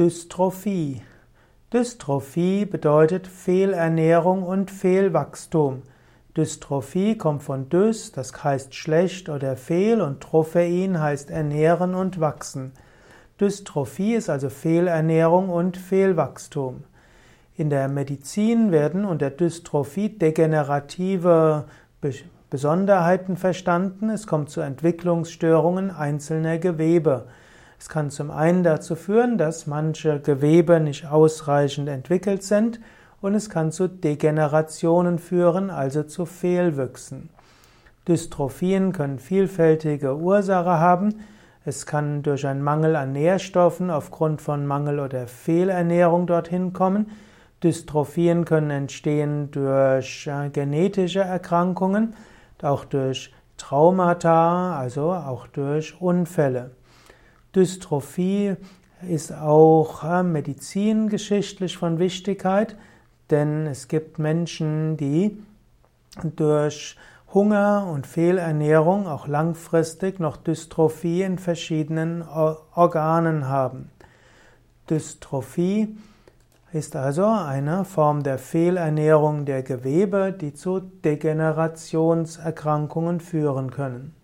Dystrophie. Dystrophie bedeutet Fehlernährung und Fehlwachstum. Dystrophie kommt von dys, das heißt schlecht oder fehl, und trophein heißt ernähren und wachsen. Dystrophie ist also Fehlernährung und Fehlwachstum. In der Medizin werden unter Dystrophie degenerative Besonderheiten verstanden. Es kommt zu Entwicklungsstörungen einzelner Gewebe. Es kann zum einen dazu führen, dass manche Gewebe nicht ausreichend entwickelt sind und es kann zu Degenerationen führen, also zu Fehlwüchsen. Dystrophien können vielfältige Ursachen haben. Es kann durch einen Mangel an Nährstoffen aufgrund von Mangel oder Fehlernährung dorthin kommen. Dystrophien können entstehen durch äh, genetische Erkrankungen, auch durch Traumata, also auch durch Unfälle. Dystrophie ist auch äh, medizingeschichtlich von Wichtigkeit, denn es gibt Menschen, die durch Hunger und Fehlernährung auch langfristig noch Dystrophie in verschiedenen Organen haben. Dystrophie ist also eine Form der Fehlernährung der Gewebe, die zu Degenerationserkrankungen führen können.